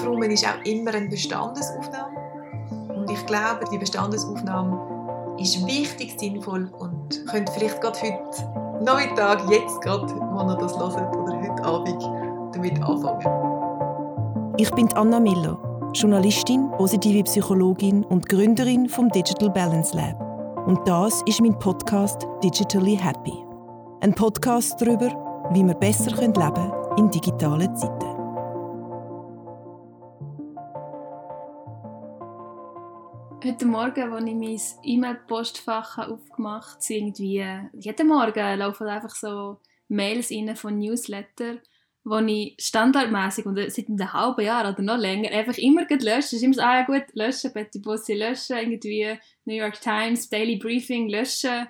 Aufräumen ist auch immer eine Bestandesaufnahme. Und ich glaube, die Bestandesaufnahme ist wichtig, sinnvoll und könnt vielleicht gerade heute Nachmittag, jetzt gerade, wenn ihr das hört, oder heute Abend damit anfangen. Ich bin Anna Miller, Journalistin, positive Psychologin und Gründerin vom Digital Balance Lab. Und das ist mein Podcast Digitally Happy. Ein Podcast darüber, wie wir besser leben können in digitalen Zeiten. Heute Morgen, als ich mein E-Mail-Postfach aufgemacht habe, irgendwie jeden Morgen laufen einfach so Mails rein von Newsletter, wo ich standardmäßig und seit einem halben Jahr oder noch länger einfach immer lösche. Es ist immer so, ah ja gut, löschen, Betty Bussi löschen, irgendwie New York Times, Daily Briefing löschen.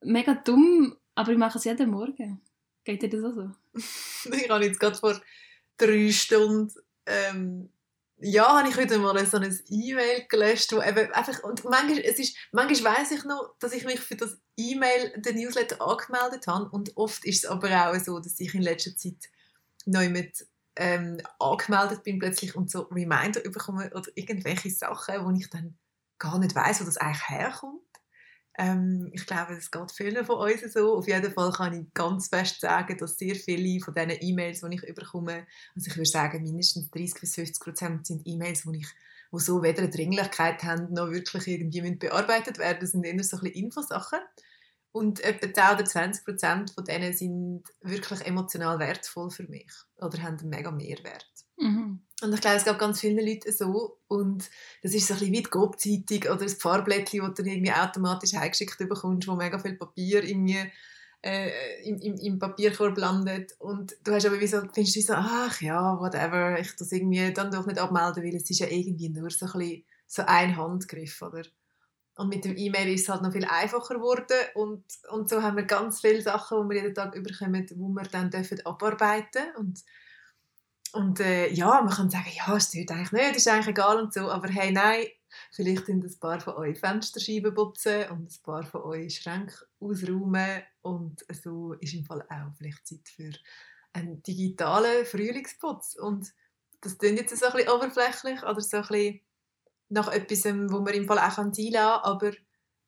Mega dumm, aber ich mache es jeden Morgen. Geht dir das auch so? ich habe jetzt gerade vor drei Stunden ähm, ja, habe ich wieder mal so ein E-Mail gelöscht, wo eben einfach, und manchmal, es ist, manchmal weiss ich noch, dass ich mich für das E-Mail, den Newsletter angemeldet habe und oft ist es aber auch so, dass ich in letzter Zeit neu mit ähm, angemeldet bin plötzlich und so Reminder bekomme oder irgendwelche Sachen, wo ich dann gar nicht weiß, wo das eigentlich herkommt. Ähm, ich glaube, es geht vielen von uns so. Auf jeden Fall kann ich ganz fest sagen, dass sehr viele von diesen E-Mails, die ich bekomme, also ich würde sagen, mindestens 30 bis 50 Prozent sind E-Mails, die ich die so weder eine Dringlichkeit haben, noch wirklich irgendwie bearbeitet werden. Das sind eher so ein bisschen Infosachen. Und etwa 10 oder 20 Prozent von denen sind wirklich emotional wertvoll für mich oder haben einen mega Mehrwert. Mhm. Und ich glaube, es gab ganz viele Leute so. Und das ist so ein bisschen wie die Gobzeitung oder das Fahrblättchen, das du irgendwie automatisch eingeschickt bekommst, wo mega viel Papier irgendwie äh, im, im, im, Papierkorb landet. Und du hast aber wie so, findest du so, ach ja, whatever, ich das irgendwie dann doch nicht abmelden, weil es ist ja irgendwie nur so ein bisschen so ein Handgriff, oder? Und mit dem E-Mail ist es halt noch viel einfacher geworden und, und so haben wir ganz viele Sachen, die wir jeden Tag überkommen, die wir dann dürfen abarbeiten und und äh, ja, man kann sagen, ja, es tut eigentlich nicht, ist eigentlich egal und so, aber hey, nein, vielleicht sind ein paar von euch Fensterscheiben putzen und ein paar von euch Schränke ausräumen. Und so ist im Fall auch vielleicht Zeit für einen digitalen Frühlingsputz. Und das klingt jetzt so ein bisschen oberflächlich oder so ein bisschen nach etwas, wo man im Fall auch einladen kann, aber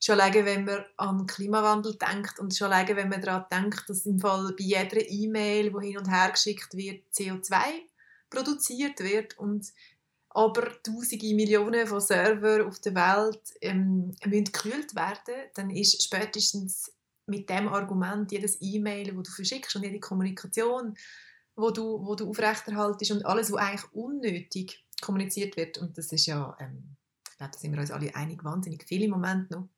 schon alleine, wenn man an Klimawandel denkt und schon alleine, wenn man daran denkt, dass im Fall bei jeder E-Mail, die hin und her geschickt wird, CO2 produziert wird und aber tausende Millionen von Servern auf der Welt ähm, müssen gekühlt werden, dann ist spätestens mit dem Argument jedes E-Mail, wo du verschickst und jede Kommunikation, wo du, wo du aufrechterhaltest und alles, was eigentlich unnötig kommuniziert wird und das ist ja, ähm, ich glaube, da sind wir uns alle einig, wahnsinnig viel im Moment noch,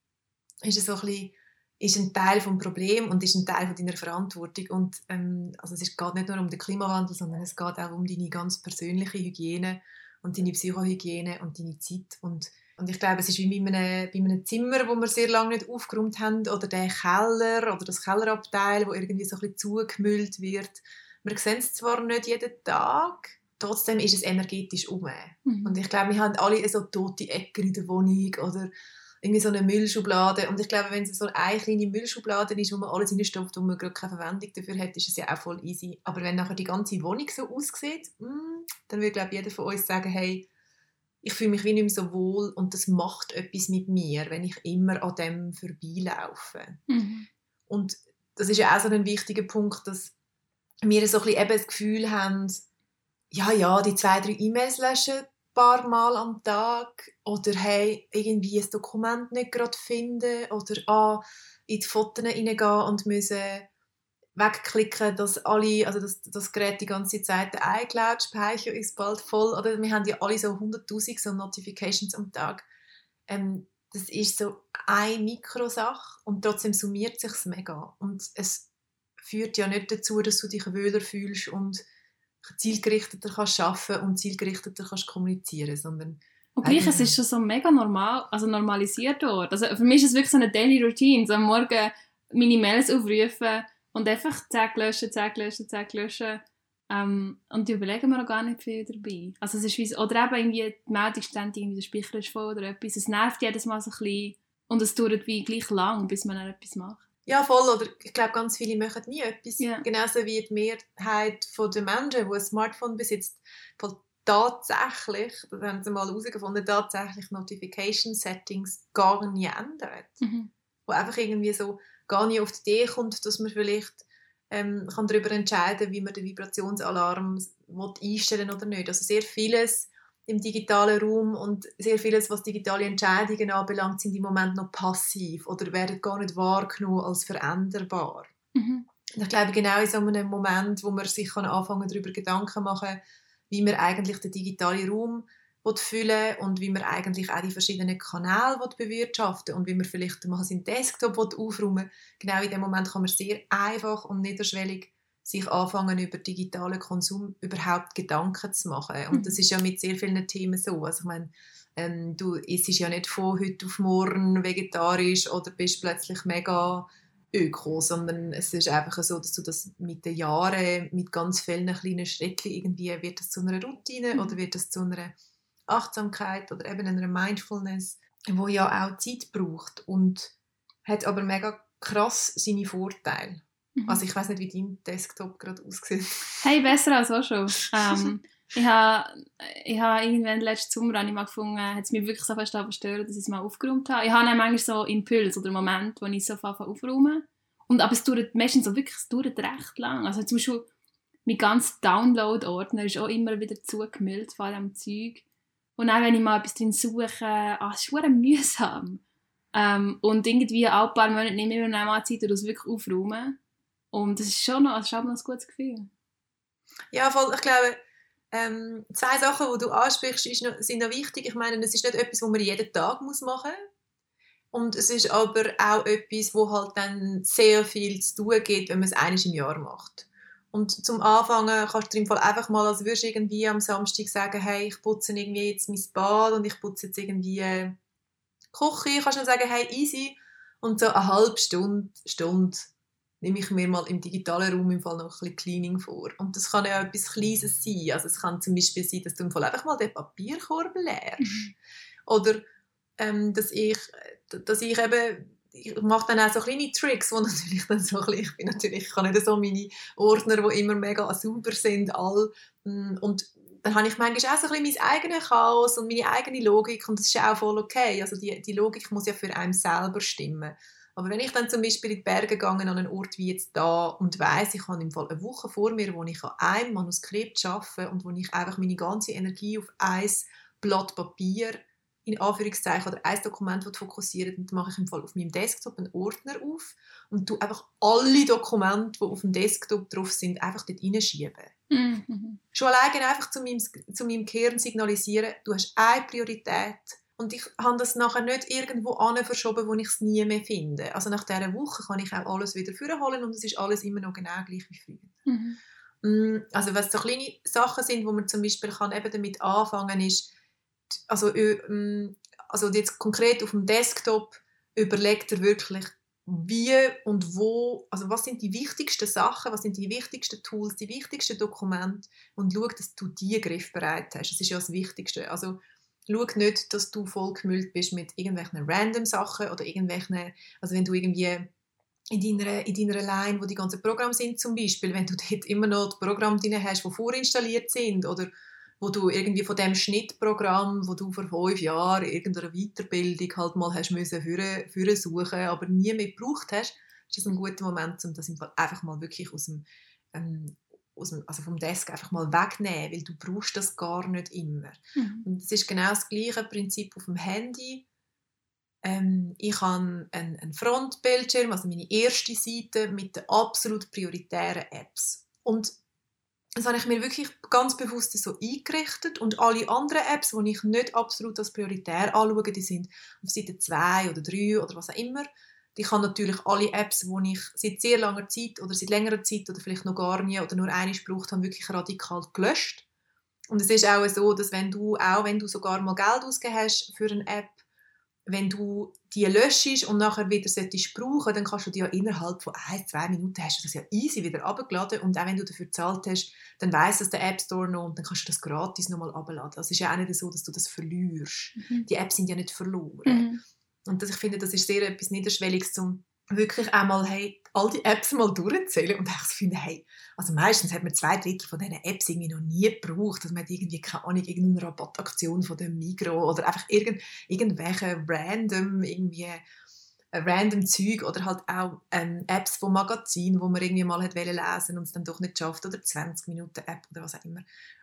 ist es so ein bisschen ist ein Teil des Problems und ist ein Teil von deiner Verantwortung. Und ähm, also es geht nicht nur um den Klimawandel, sondern es geht auch um deine ganz persönliche Hygiene und deine Psychohygiene und deine Zeit. Und, und ich glaube, es ist wie bei einem, bei einem Zimmer, wo wir sehr lange nicht aufgeräumt haben, oder der Keller oder das Kellerabteil, wo irgendwie so ein bisschen zugemüllt wird. Wir sehen es zwar nicht jeden Tag, trotzdem ist es energetisch um. Mhm. Und ich glaube, wir haben alle so tote Ecken in der Wohnung oder irgendwie so eine Müllschublade. Und ich glaube, wenn es so eine kleine Müllschublade ist, wo man alles reinstopft und man gerade keine Verwendung dafür hat, ist es ja auch voll easy. Aber wenn nachher die ganze Wohnung so aussieht, mm, dann würde, glaube jeder von uns sagen, hey, ich fühle mich wie nicht mehr so wohl und das macht etwas mit mir, wenn ich immer an dem vorbeilaufe. Mhm. Und das ist ja auch so ein wichtiger Punkt, dass wir so ein bisschen eben das Gefühl haben, ja, ja, die zwei, drei E-Mails löschen, paar Mal am Tag oder hey, irgendwie ein Dokument nicht gerade finden oder ah, in die Fotos hineingehen und müssen wegklicken, dass alle, also das, das Gerät die ganze Zeit der iCloud-Speicher ist bald voll oder wir haben ja alle so 100'000 so Notifications am Tag. Ähm, das ist so eine Mikrosache und trotzdem summiert sich mega und es führt ja nicht dazu, dass du dich wohler fühlst und zielgerichteter kannst arbeiten und zielgerichteter kannst kommunizieren, sondern und gleich, es ist schon so mega normal, also normalisiert dort. Also für mich ist es wirklich so eine Daily Routine, so am Morgen meine Mails aufrufen und einfach zack löschen, zack löschen, zack löschen. Ähm, und die überlegen mir auch gar nicht viel dabei. Also es ist wie, oder eben irgendwie die Meldung ständig irgendwie der Speicher ist voll oder etwas. Es nervt jedes Mal so ein bisschen und es dauert wie gleich lang, bis man dann etwas macht. Ja, voll. Oder ich glaube, ganz viele machen nie etwas. Yeah. Genauso wie die Mehrheit der Menschen, die ein Smartphone besitzt. tatsächlich, das haben sie mal herausgefunden, tatsächlich Notification Settings gar nie ändert. Mhm. Wo einfach irgendwie so gar nicht auf die Idee kommt, dass man vielleicht ähm, kann darüber entscheiden wie man den Vibrationsalarm will einstellen oder nicht. Also sehr vieles im digitalen Raum und sehr vieles, was digitale Entscheidungen anbelangt, sind im Moment noch passiv oder werden gar nicht wahrgenommen als veränderbar. Mhm. Ich glaube, genau in so einem Moment, wo man sich kann anfangen darüber Gedanken machen wie man eigentlich den digitalen Raum füllen und wie man eigentlich auch die verschiedenen Kanäle bewirtschaften und wie man vielleicht mal seinen Desktop aufräumen will. Genau in dem Moment kann man sehr einfach und niederschwellig sich anfangen, über digitalen Konsum überhaupt Gedanken zu machen. Und das ist ja mit sehr vielen Themen so. Also ich meine, ähm, du isst ja nicht von heute auf morgen vegetarisch oder bist plötzlich mega öko, sondern es ist einfach so, dass du das mit den Jahren, mit ganz vielen kleinen Schritten irgendwie, wird das zu einer Routine mhm. oder wird das zu einer Achtsamkeit oder eben einer Mindfulness, wo ja auch Zeit braucht und hat aber mega krass seine Vorteile. Mhm. Also ich weiß nicht, wie dein Desktop gerade aussieht. Hey, besser als auch schon. ähm, ich habe ich ha irgendwann letzten Sommer habe ich mal gefunden, hat es mich wirklich so fest verstört, dass ich es mal aufgeräumt habe. Ich habe dann manchmal so Impuls oder Moment, wo ich so aufräume. Und, aber es dauert meistens so wirklich, es dauert recht lang. Also zum Beispiel mein ganzer Download-Ordner ist auch immer wieder zugemüllt von diesem Zeug. Und auch wenn ich mal etwas drin suche, ah, es ist mühsam. Ähm, und irgendwie alle paar Monate nehme ich mir mal Zeit, das wirklich aufräumen. Und das ist schon noch, das ist auch noch ein gutes Gefühl. Ja, voll, ich glaube, ähm, zwei Sachen, die du ansprichst, noch, sind noch wichtig. Ich meine, es ist nicht etwas, was man jeden Tag muss machen muss. Und es ist aber auch etwas, wo halt dann sehr viel zu tun gibt, wenn man es eines im Jahr macht. Und zum Anfangen kannst du im Fall einfach mal, als würdest du irgendwie am Samstag sagen, hey, ich putze irgendwie jetzt mein Bad und ich putze jetzt irgendwie die Küche. Kannst du dann sagen, hey, easy. Und so eine halbe Stunde, Stunde nehme ich mir mal im digitalen Raum im Fall noch ein bisschen Cleaning vor. Und das kann ja etwas Kleines sein. Also es kann zum Beispiel sein, dass du im Fall einfach mal den Papierkorb leerst. Mhm. Oder ähm, dass, ich, dass ich eben ich mache dann auch so kleine Tricks, wo natürlich dann so ein ich bin natürlich, ich habe nicht so meine Ordner, die immer mega sauber sind, all, mm, und dann habe ich manchmal auch so ein bisschen mein eigenes Chaos und meine eigene Logik und das ist auch voll okay, also die, die Logik muss ja für einen selber stimmen. Aber wenn ich dann zum Beispiel in die Berge gehe, an einen Ort wie jetzt da und weiß, ich habe im Fall eine Woche vor mir, wo ich an einem Manuskript arbeite und wo ich einfach meine ganze Energie auf ein Blatt Papier in Anführungszeichen oder ein Dokument fokussieren dann mache ich im Fall auf meinem Desktop einen Ordner auf und tu einfach alle Dokumente, die auf dem Desktop drauf sind, einfach dort hineinschieben. Mhm. Schon alleine einfach zu meinem, zu meinem Kern signalisieren, du hast eine Priorität und ich habe das nachher nicht irgendwo verschoben, wo ich es nie mehr finde. Also nach dieser Woche kann ich auch alles wieder vorholen und es ist alles immer noch genau gleich wie früher. Mhm. Mm, also was so kleine Sachen sind, wo man zum Beispiel kann eben damit anfangen ist, also, ähm, also jetzt konkret auf dem Desktop überlegt er wirklich, wie und wo, also was sind die wichtigsten Sachen, was sind die wichtigsten Tools, die wichtigsten Dokumente und schau, dass du die griffbereit hast. Das ist ja das Wichtigste. Also schau nicht, dass du voll gemüllt bist mit irgendwelchen random Sachen oder irgendwelchen, also wenn du irgendwie in deiner, in deiner Line, wo die ganzen Programme sind zum Beispiel, wenn du dort immer noch die Programme drin hast, die vorinstalliert sind oder wo du irgendwie von dem Schnittprogramm, wo du vor fünf Jahren irgendeine Weiterbildung halt mal hast müssen für, für suchen, aber nie mehr gebraucht hast, ist das ein guter Moment, um das einfach mal wirklich aus dem, ähm, aus dem, also vom Desk einfach mal wegnehmen, weil du brauchst das gar nicht immer. Mhm. Und es ist genau das gleiche Prinzip auf dem Handy. Ähm, ich habe einen, einen Frontbildschirm, also meine erste Seite mit den absolut prioritären Apps. Und das habe ich mir wirklich ganz bewusst so eingerichtet und alle anderen Apps, die ich nicht absolut als prioritär anschaue, die sind auf Seite 2 oder 3 oder was auch immer. Ich habe natürlich alle Apps, die ich seit sehr langer Zeit oder seit längerer Zeit oder vielleicht noch gar nie oder nur eine gebraucht habe, wirklich radikal gelöscht. Und es ist auch so, dass wenn du, auch wenn du sogar mal Geld ausgegeben hast für eine App, wenn du die löschst und nachher wieder solltest brauchen, dann kannst du die ja innerhalb von ein, zwei Minuten hast du das ja easy wieder abgeladen und auch wenn du dafür gezahlt hast, dann weiss das der App Store noch und dann kannst du das gratis nochmal abladen. Also es ist ja auch nicht so, dass du das verlierst. Mhm. Die Apps sind ja nicht verloren. Mhm. Und das, ich finde, das ist sehr etwas Niederschwelliges, um wirklich einmal hey, all die Apps mal durchzählen und ich finde, hey, also meistens hat man zwei Drittel von diesen Apps irgendwie noch nie gebraucht, dass man irgendwie, keine Ahnung, irgendeine Rabattaktion von dem Migro oder einfach irgend, irgendwelche random irgendwie äh, random Zeug oder halt auch ähm, Apps von Magazinen, wo man irgendwie mal hat lesen und es dann doch nicht schafft oder 20 Minuten App oder was auch immer.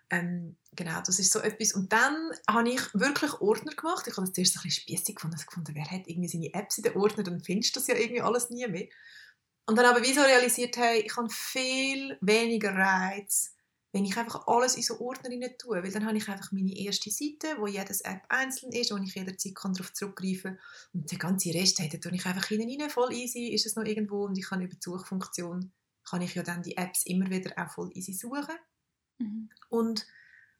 Ähm, genau, das ist so etwas. Und dann habe ich wirklich Ordner gemacht. Ich habe das zuerst ein bisschen spießig gefunden, gefunden, wer hat irgendwie seine Apps in den Ordner, dann findest du das ja irgendwie alles nie mehr. Und dann aber wieso realisiert, hey, ich habe viel weniger Reiz, wenn ich einfach alles in so Ordner tue, weil dann habe ich einfach meine erste Seite, wo jedes App einzeln ist, wo ich jederzeit darauf zurückgreifen kann. Und der ganze Rest, hey, tue ich einfach hinein, voll easy, ist es noch irgendwo und ich kann über die Suchfunktion, kann ich ja dann die Apps immer wieder auch voll easy suchen. Mhm. Und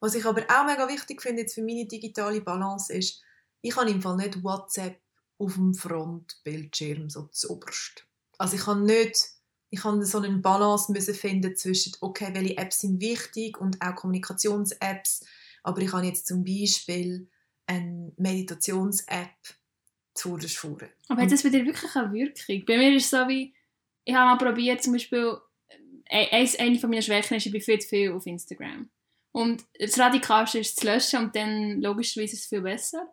was ich aber auch mega wichtig finde jetzt für meine digitale Balance ist, ich habe im Fall nicht WhatsApp auf dem Frontbildschirm so zuoberst. Also ich habe nicht, ich habe so einen Balance müssen finden zwischen, okay, welche Apps sind wichtig und auch Kommunikations-Apps, aber ich habe jetzt zum Beispiel eine Meditations-App zuerst vorne. Aber hat das bei dir wirklich eine Wirkung? Bei mir ist es so wie, ich habe mal probiert, zum Beispiel, eine von meinen Schwächen ist, ich bin viel zu viel auf Instagram. Und das Radikalste ist zu löschen und dann logischerweise ist es viel besser.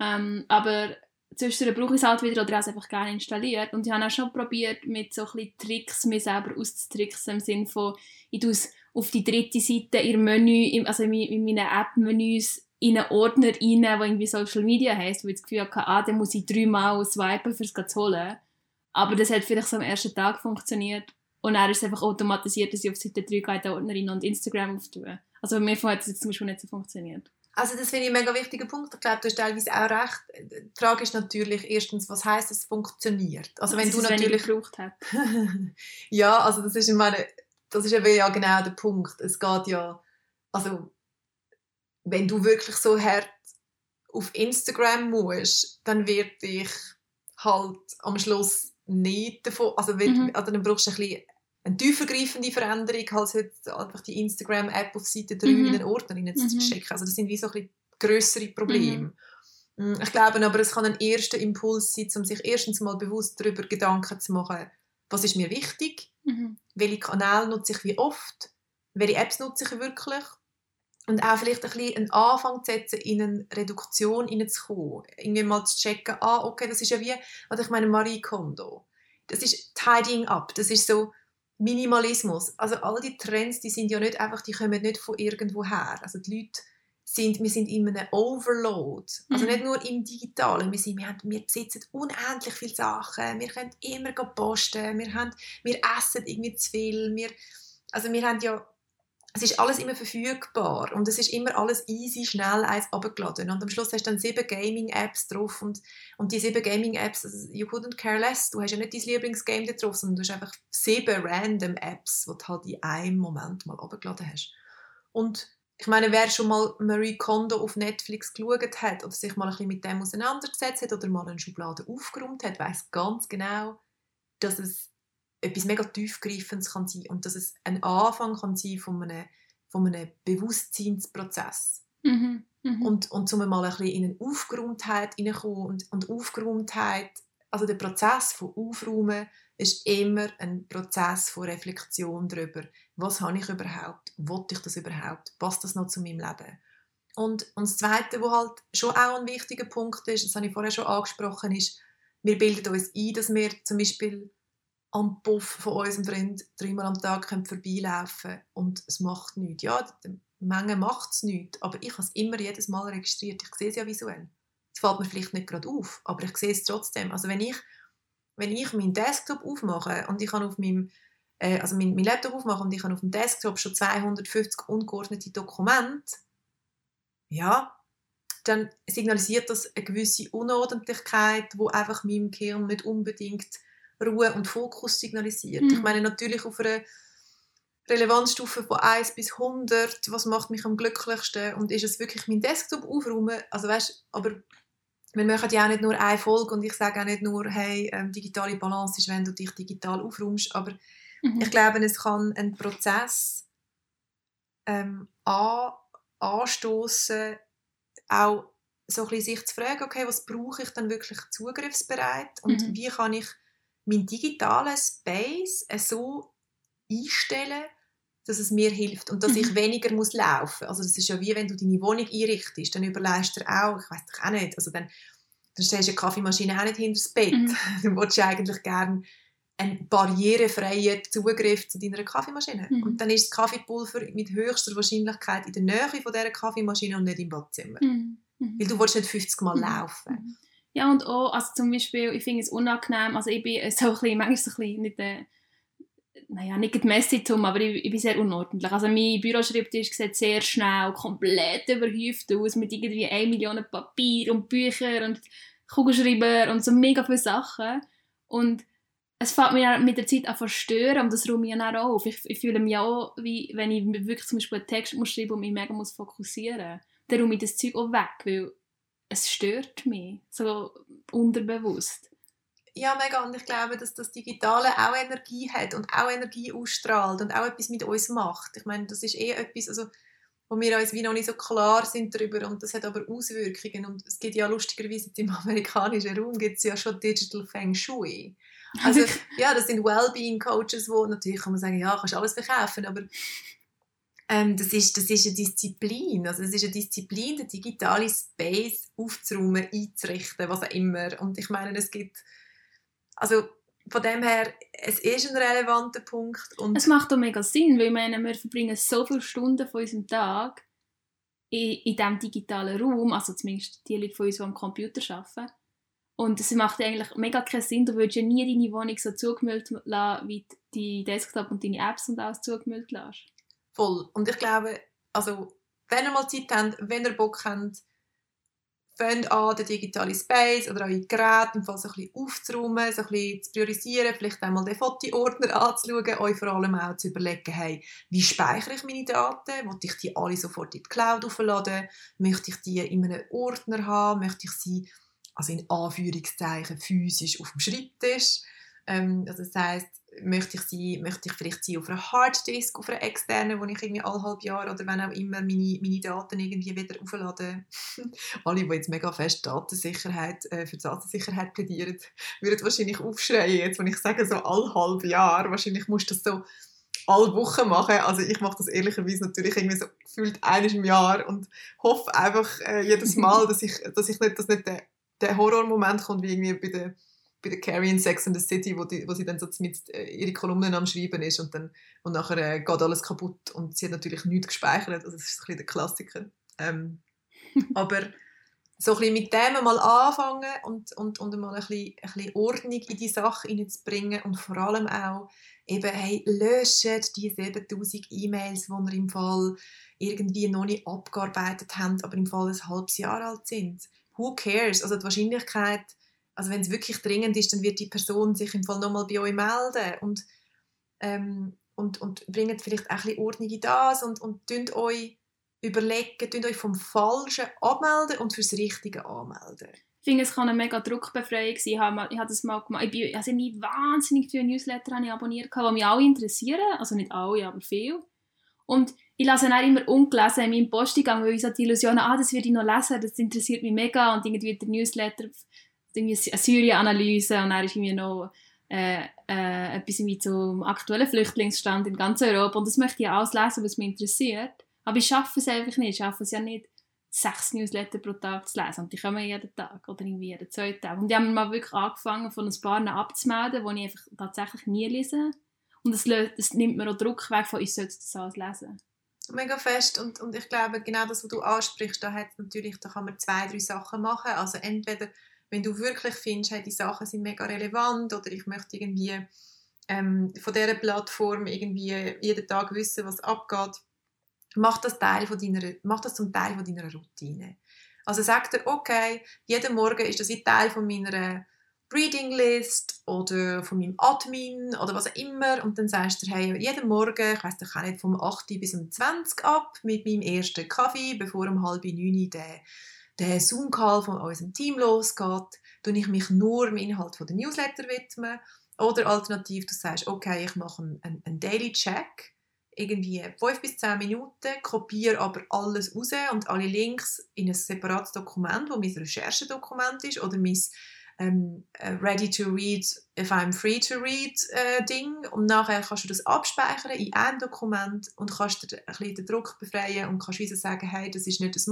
Ähm, aber zwischendurch brauche ich es halt wieder oder habe es einfach gerne installiert. Und ich habe auch schon probiert, mit so ein Tricks mir selber auszutricksen, im Sinne von, ich tue es auf die dritte Seite in Menü, also in, in meinen App-Menüs in einen Ordner rein, der irgendwie Social Media heisst, wo ich das Gefühl habe, ah, dann muss ich dreimal swipen, um es zu holen. Aber das hat vielleicht so am ersten Tag funktioniert. Und dann ist es einfach automatisiert, dass ich auf Seite 3 gehe, den Ordner rein und Instagram auftue. Also bei mir hat es jetzt zum Beispiel nicht so funktioniert. Also das finde ich ein mega wichtiger Punkt. Ich glaube, du hast teilweise auch recht. Die Frage ist natürlich erstens, was heißt es funktioniert? Also wenn du natürlich gebraucht hat. ja, also das ist ich meine, das ist eben ja genau der Punkt. Es geht ja, also wenn du wirklich so hart auf Instagram musst, dann wird dich halt am Schluss nicht davon, also, wenn, mhm. also dann brauchst du ein bisschen eine tiefergreifende Veränderung, als jetzt einfach die Instagram-App auf Seite 3 mhm. in den Ordner. Mhm. Also das sind wie so ein bisschen grössere Probleme. Mhm. Mm, ich glaube aber, es kann ein erster Impuls sein, um sich erstens mal bewusst darüber Gedanken zu machen, was ist mir wichtig, mhm. welche Kanäle nutze ich wie oft, welche Apps nutze ich wirklich und auch vielleicht ein bisschen einen Anfang zu setzen, in eine Reduktion hineinzukommen. Irgendwie mal zu checken, ah, okay, das ist ja wie, also ich meine Marie Kondo, das ist Tidying Up, das ist so, Minimalismus. Also all die Trends, die sind ja nicht einfach, die kommen nicht von irgendwo her. Also die Leute sind, wir sind in einem Overload. Also mhm. nicht nur im Digitalen. Wir, sind, wir, haben, wir besitzen unendlich viele Sachen. Wir können immer posten. Wir, haben, wir essen irgendwie zu viel. Wir, also wir haben ja es ist alles immer verfügbar und es ist immer alles easy, schnell eins abgeladen. Und am Schluss hast du dann sieben Gaming-Apps drauf und, und die sieben Gaming-Apps, also you couldn't care less. Du hast ja nicht dein Lieblingsgame da drauf, sondern du hast einfach sieben random Apps, die du halt in einem Moment mal abgeladen hast. Und ich meine, wer schon mal Marie Kondo auf Netflix geschaut hat oder sich mal ein bisschen mit dem auseinandergesetzt hat oder mal eine Schublade aufgeräumt hat, weiß ganz genau, dass es etwas mega tiefgreifendes kann sein und dass es ein Anfang kann sein von einem, von einem Bewusstseinsprozess. Mhm. Mhm. Und, und um mal ein bisschen in eine Aufgeräumtheit hineinkommen und, und Aufgeräumtheit, also der Prozess von Aufräumen ist immer ein Prozess von Reflexion darüber, was habe ich überhaupt, wollte ich das überhaupt, passt das noch zu meinem Leben. Und, und das Zweite, was halt schon auch ein wichtiger Punkt ist, das habe ich vorher schon angesprochen, ist, wir bilden uns ein, dass wir zum Beispiel am Puff von unserem Freund dreimal am Tag vorbeilaufen und es macht nichts. Ja, die Menge macht es nichts, aber ich habe es immer jedes Mal registriert. Ich sehe es ja visuell. Es fällt mir vielleicht nicht gerade auf, aber ich sehe es trotzdem. Also wenn ich, wenn ich meinen Desktop aufmache und ich kann auf meinem äh, also mein, mein Laptop aufmache und ich habe auf dem Desktop schon 250 ungeordnete Dokumente, ja, dann signalisiert das eine gewisse Unordentlichkeit, wo einfach meinem Gehirn nicht unbedingt Ruhe und Fokus signalisiert. Mhm. Ich meine natürlich auf einer Relevanzstufe von 1 bis 100, was macht mich am glücklichsten und ist es wirklich mein Desktop aufräumen? Also weißt, aber wir machen ja auch nicht nur eine Folge und ich sage auch nicht nur, hey, ähm, digitale Balance ist, wenn du dich digital aufräumst, aber mhm. ich glaube, es kann ein Prozess ähm, an, anstoßen, auch so ein bisschen sich zu fragen, okay, was brauche ich dann wirklich zugriffsbereit und mhm. wie kann ich meinen digitalen Space so einstellen, dass es mir hilft und dass ich Mhm. weniger muss laufen. Also das ist ja wie wenn du deine Wohnung einrichtest, dann überlegst du dir auch, ich weiß doch auch nicht, also dann, dann stellst du die Kaffeemaschine auch nicht hinter das Bett. Mhm. Dann willst du eigentlich gerne einen barrierefreien Zugriff zu deiner Kaffeemaschine. Mhm. Und dann ist das Kaffeepulver mit höchster Wahrscheinlichkeit in der Nähe von dieser Kaffeemaschine und nicht im Badzimmer. Mhm. Mhm. Weil du willst nicht 50 Mal Mhm. laufen. Ja, und auch, also zum Beispiel, ich finde es unangenehm, also ich bin so ein bisschen, manchmal so ein bisschen, nicht, äh, naja, nicht Messitum, aber ich, ich bin sehr unordentlich. Also mein Büroschreibtisch sieht sehr schnell komplett überhäuft aus, mit irgendwie 1 Million Papier und Bücher und Kugelschreiber und so mega viele Sachen. Und es fällt mir mit der Zeit an verstören und das räume ich dann auch auf. Ich, ich fühle mich auch, wie wenn ich wirklich zum Beispiel einen Text muss schreiben und mich mega muss fokussieren muss. Dann räume ich das Zeug auch weg, weil es stört mich, so unterbewusst. Ja, mega. Und ich glaube, dass das Digitale auch Energie hat und auch Energie ausstrahlt und auch etwas mit uns macht. Ich meine, das ist eh etwas, also, wo wir uns wie noch nicht so klar sind darüber und das hat aber Auswirkungen. Und es gibt ja lustigerweise im amerikanischen Raum gibt es ja schon Digital Feng Shui. Also ja, das sind Wellbeing-Coaches, wo natürlich kann man sagen, ja, kannst alles verkaufen, aber ähm, das, ist, das ist eine Disziplin. Also es ist eine Disziplin, den digitalen Space aufzuräumen, einzurichten, was auch immer. Und ich meine, es gibt, also von dem her, es ist ein relevanter Punkt. Und Es macht auch mega Sinn, weil meine, wir verbringen so viele Stunden von unserem Tag in, in diesem digitalen Raum, also zumindest die Leute von uns, die am Computer arbeiten. Und es macht eigentlich mega keinen Sinn, du würdest ja nie deine Wohnung so zugemüllt lassen, wie die Desktop und deine Apps und alles zugemüllt lässt. Voll. Und ich glaube, also, wenn ihr mal Zeit habt, wenn ihr Bock habt, fängt an, den digitalen Space oder eure Geräte im Fall so ein bisschen aufzuräumen, so ein bisschen zu priorisieren, vielleicht einmal den Fotoordner anzuschauen, euch vor allem auch zu überlegen, hey, wie speichere ich meine Daten? Möchte ich die alle sofort in die Cloud aufladen? Möchte ich die in einem Ordner haben? Möchte ich sie, also in Anführungszeichen, physisch auf dem Schreibtisch? Ähm, also das heisst, möchte ich, sie, möchte ich vielleicht sie auf einer Harddisk, auf einer externen, wo ich irgendwie alle halb Jahre oder wenn auch immer meine, meine Daten irgendwie wieder auflade. Alle, die jetzt mega fest Datensicherheit, äh, für Datensicherheit plädieren, würden wahrscheinlich aufschreien, jetzt, wenn ich sage, so alle halb Jahr. Wahrscheinlich musst du das so alle Wochen machen. Also ich mache das ehrlicherweise natürlich irgendwie so gefühlt einmal im Jahr und hoffe einfach äh, jedes Mal, dass ich, dass ich nicht, dass nicht der, der Horrormoment kommt, wie irgendwie bei der bei der Carrie in Sex and the City, wo, die, wo sie dann so mit äh, ihre Kolumnen am Schreiben ist und dann und nachher äh, geht alles kaputt und sie hat natürlich nichts gespeichert, also das ist ein bisschen der Klassiker. Ähm, aber so ein bisschen mit dem mal anfangen und, und, und mal ein bisschen, ein bisschen Ordnung in die Sache hineinzubringen und vor allem auch eben, hey, löscht die 7000 E-Mails, die ihr im Fall irgendwie noch nicht abgearbeitet habt, aber im Fall ein halbes Jahr alt sind. Who cares? Also die Wahrscheinlichkeit, also wenn es wirklich dringend ist, dann wird die Person sich im Fall nochmal bei euch melden und, ähm, und, und bringt vielleicht auch ein bisschen Ordnung in das und, und tünt euch überlegen, tünt euch vom Falschen abmelden und fürs Richtige anmelden. Ich finde, es kann eine mega Druckbefreiung sein. Ich habe, ich das mal gemacht. Ich bin, also nie wahnsinnig viele Newsletter habe ich abonniert, die mich alle interessieren. Also nicht alle, aber viele. Und ich lasse dann immer ungelesen in meinem Posteingang, weil ich so die Illusion ah, das würde ich noch lesen, das interessiert mich mega. Und irgendwie der Newsletter, irgendwie eine Syrien-Analyse und dann ist irgendwie noch äh, äh, etwas wie zum aktuellen Flüchtlingsstand in ganz Europa. Und das möchte ich alles lesen, was mich interessiert. Aber ich schaffe es einfach nicht. Ich schaffe es ja nicht, sechs Newsletter pro Tag zu lesen. Und die kommen jeden Tag oder irgendwie jeden zweiten Tag. Und die haben mal wirklich angefangen, von ein paar abzumelden, die ich einfach tatsächlich nie lese. Und das, das nimmt mir auch Druck weg von, ich sollte das alles lesen. Mega fest. Und, und ich glaube, genau das, was du ansprichst, da, hat's natürlich, da kann man zwei, drei Sachen machen. Also entweder, wenn du wirklich findest, hey, die Sachen sind mega relevant oder ich möchte irgendwie ähm, von dieser Plattform irgendwie jeden Tag wissen, was abgeht, mach das, Teil von deiner, mach das zum Teil von deiner Routine. Also sag dir, okay, jeden Morgen ist das wie Teil von meiner Reading List oder von meinem Admin oder was auch immer und dann sagst du, hey, jeden Morgen, ich weiss doch auch nicht, vom 8 bis um 20 ab mit meinem ersten Kaffee, bevor um halb 9 der, der Zoom-Call von unserem Team losgeht, tue ich mich nur dem Inhalt von der Newsletter widmen. Oder alternativ, du sagst, okay, ich mache einen, einen Daily Check, irgendwie 5 bis 10 Minuten, kopiere aber alles raus und alle Links in ein separates Dokument, wo mein Recherchedokument ist oder mein ähm, Ready to Read, if I'm free to read äh, Ding. Und nachher kannst du das abspeichern in ein Dokument und kannst dir ein bisschen den Druck befreien und kannst wieder sagen, hey, das ist nicht das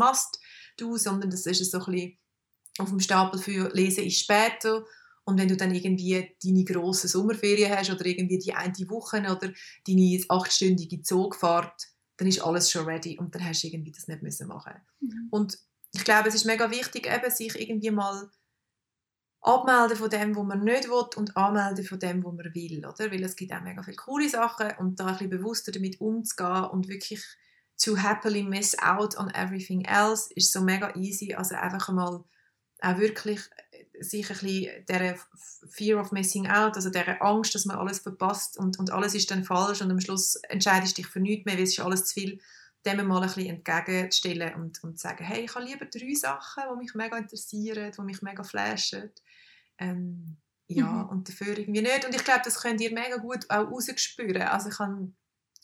Must-Do, sondern das ist so ein bisschen auf dem Stapel für Lesen ist später und wenn du dann irgendwie deine grossen Sommerferien hast oder irgendwie die eine Woche oder deine achtstündige Zugfahrt, dann ist alles schon ready und dann hast du irgendwie das nicht müssen machen. Mhm. Und ich glaube, es ist mega wichtig, eben, sich irgendwie mal abmelden von dem, was man nicht will und anmelden von dem, was man will, oder? Weil es gibt auch mega viele coole Sachen und da ein bisschen bewusster damit umzugehen und wirklich to happily miss out on everything else ist so mega easy, also einfach mal auch wirklich äh, sich ein bisschen dieser Fear of Missing Out, also dieser Angst, dass man alles verpasst und, und alles ist dann falsch und am Schluss entscheidest du dich für nichts mehr, weil es ist alles zu viel, dem mal ein bisschen entgegenzustellen und, und zu sagen, hey, ich habe lieber drei Sachen, die mich mega interessieren, die mich mega flashen. Ähm, ja, mhm. und dafür irgendwie nicht. Und ich glaube, das könnt ihr mega gut auch rausspüren. Also ich habe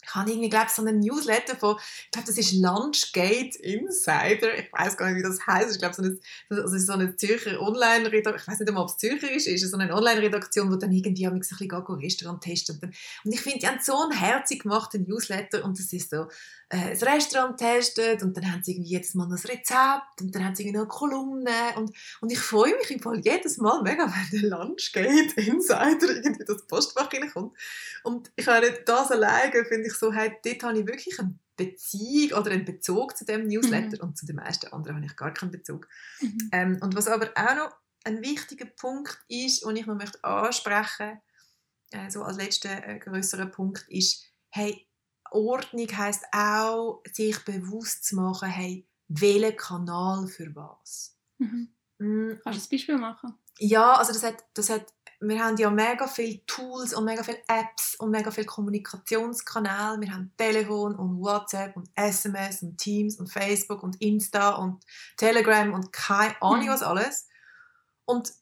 ich habe irgendwie, glaube so einen Newsletter von, ich glaube, das ist Lunchgate Insider. Ich weiß gar nicht, wie das heißt. Ich glaube, eine, also so eine Zürcher Online-Redaktion, ich weiß nicht ob es Zürcher ist, ist so eine Online-Redaktion, wo dann irgendwie ein bisschen Restaurant testet. Und ich finde, die haben so einen herzig gemachten Newsletter und das ist so, äh, das Restaurant testet und dann haben sie irgendwie jedes Mal ein Rezept und dann haben sie irgendwie noch eine Kolumne und, und ich freue mich im Fall jedes Mal mega, wenn der Lunchgate Insider irgendwie das Postfach reinkommt. Und ich habe das alleine, finde ich so, hey, dort habe ich wirklich eine Beziehung oder einen Bezug zu dem Newsletter mhm. und zu den meisten anderen habe ich gar keinen Bezug. Mhm. Ähm, und was aber auch noch ein wichtiger Punkt ist, und ich noch möchte ansprechen, äh, so als letzter äh, größerer Punkt, ist, hey, Ordnung heißt auch, sich bewusst zu machen, hey, welchen Kanal für was. Mhm. Mhm. Kannst du ein Beispiel machen? Ja, also das hat, das hat, wir haben ja mega viele Tools und mega viele Apps und mega viele Kommunikationskanäle. Wir haben Telefon und WhatsApp und SMS und Teams und Facebook und Insta und Telegram und keine Ahnung mhm. was alles. Und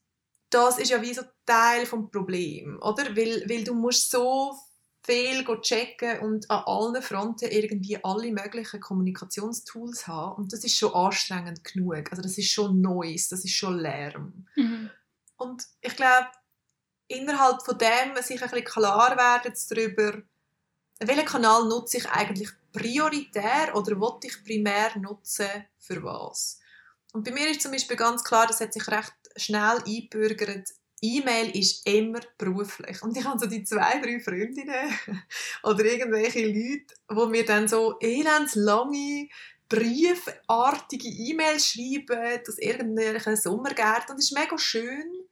das ist ja wie so Teil vom Problem, oder? Weil, weil du musst so viel checken und an allen Fronten irgendwie alle möglichen Kommunikationstools haben. Und das ist schon anstrengend genug. Also das ist schon Neues, das ist schon Lärm. Mhm. Und ich glaube, innerhalb von dem sich ein bisschen klar werden darüber, welchen Kanal nutze ich eigentlich prioritär oder wollte ich primär nutzen für was. Und bei mir ist zum Beispiel ganz klar, das hat sich recht schnell eingebürgert, E-Mail ist immer beruflich. Und ich habe so die zwei, drei Freundinnen oder irgendwelche Leute, die mir dann so elendslange, briefartige E-Mails schreiben aus irgendwelchen Sommergärten. Und das ist mega schön.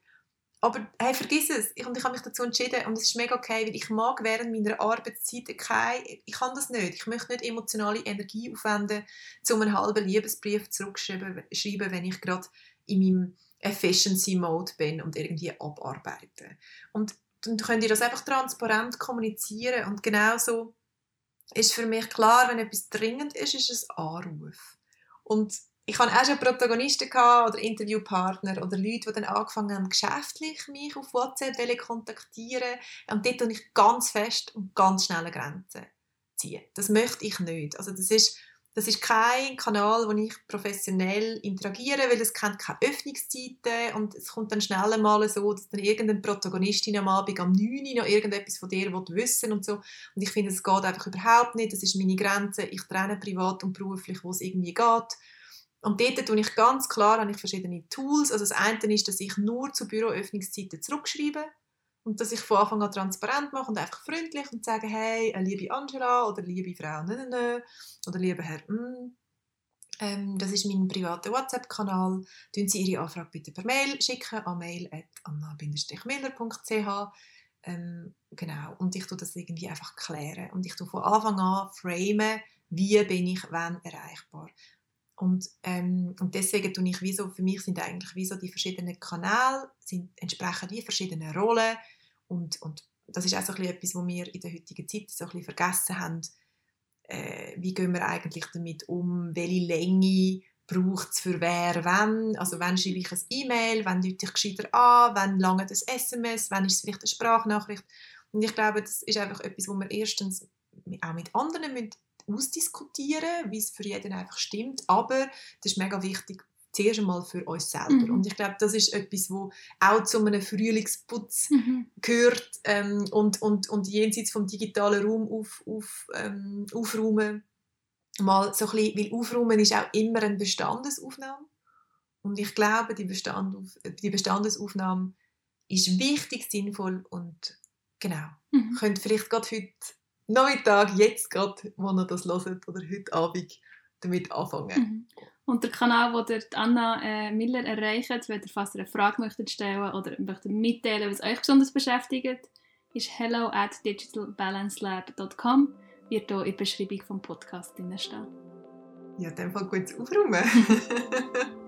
Aber hey, vergiss es. Ich, und ich habe mich dazu entschieden und es ist mega okay, weil ich mag während meiner Arbeitszeit kein, ich kann das nicht. Ich möchte nicht emotionale Energie aufwenden, um einen halben Liebesbrief zurückzuschreiben, wenn ich gerade in meinem Efficiency Mode bin und irgendwie abarbeiten. Und dann könnt ihr das einfach transparent kommunizieren und genauso ist für mich klar, wenn etwas dringend ist, ist es Anruf. Und ich hatte auch schon Protagonisten oder Interviewpartner oder Leute, die dann angefangen haben, geschäftlich mich auf WhatsApp kontaktieren. Und dort tue ich ganz fest und ganz schnelle Grenzen ziehen. Das möchte ich nicht. Also das ist das ist kein Kanal, wo ich professionell interagiere, weil es kennt keine Öffnungszeiten und es kommt dann schnell mal so, dass dann irgendeine Protagonistin am Abend am 9 Uhr noch irgendetwas von dir wissen und so. Und ich finde, es geht einfach überhaupt nicht. Das ist meine Grenze. Ich trenne privat und beruflich, wo es irgendwie geht. Und dort tue ich ganz klar habe ich verschiedene Tools. Also das eine ist, dass ich nur zu Büroöffnungszeiten zurückschreibe. Und dass ich von Anfang an transparent mache und einfach freundlich und sage, hey, äh, liebe Angela oder liebe Frau nö, nö, oder liebe Herr mm, ähm, das ist mein privater WhatsApp-Kanal. Tun Sie Ihre Anfrage bitte per Mail schicken an mail.anna-miller.ch ähm, genau, und ich tue das irgendwie einfach klären. Und ich tue von Anfang an framen, wie bin ich wann erreichbar. Und, ähm, und deswegen tue ich wie so, für mich sind eigentlich wie so die verschiedenen Kanäle, sind entsprechend die verschiedenen Rollen und, und das ist auch so ein bisschen etwas, was wir in der heutigen Zeit so ein bisschen vergessen haben. Äh, wie gehen wir eigentlich damit um? Welche Länge braucht es für wer, wann? Also wann schreibe ich ein E-Mail, wann lüte ich gescheiter an, wann lange das SMS, wann ist es vielleicht eine Sprachnachricht? Und ich glaube, das ist einfach etwas, wo wir erstens auch mit anderen ausdiskutieren, wie es für jeden einfach stimmt. Aber das ist mega wichtig zuerst einmal für uns selber. Mhm. Und ich glaube, das ist etwas, wo auch zu einem Frühlingsputz Mhm. gehört ähm, und, und, und jenseits vom digitalen Raum auf, auf, ähm, aufräumen. Mal so ein bisschen, weil Aufräumen ist auch immer eine Bestandesaufnahme. Und ich glaube, die, Bestand die Bestandesaufnahme ist wichtig, sinnvoll und genau. Mhm. Könnt vielleicht gerade heute Nachmittag, jetzt gerade, wo ihr das hört, oder heute Abend damit anfangen. Mhm. Und der Kanal, wo ihr Anna äh, Miller erreicht, wenn ihr fast eine Frage möchtet stellen oder möchtet mitteilen, was euch besonders beschäftigt, ist hello at digitalbalancelab.com. Wird hier in der Beschreibung vom Podcast drin stehen. Ja, dem Fall gut aufräumen.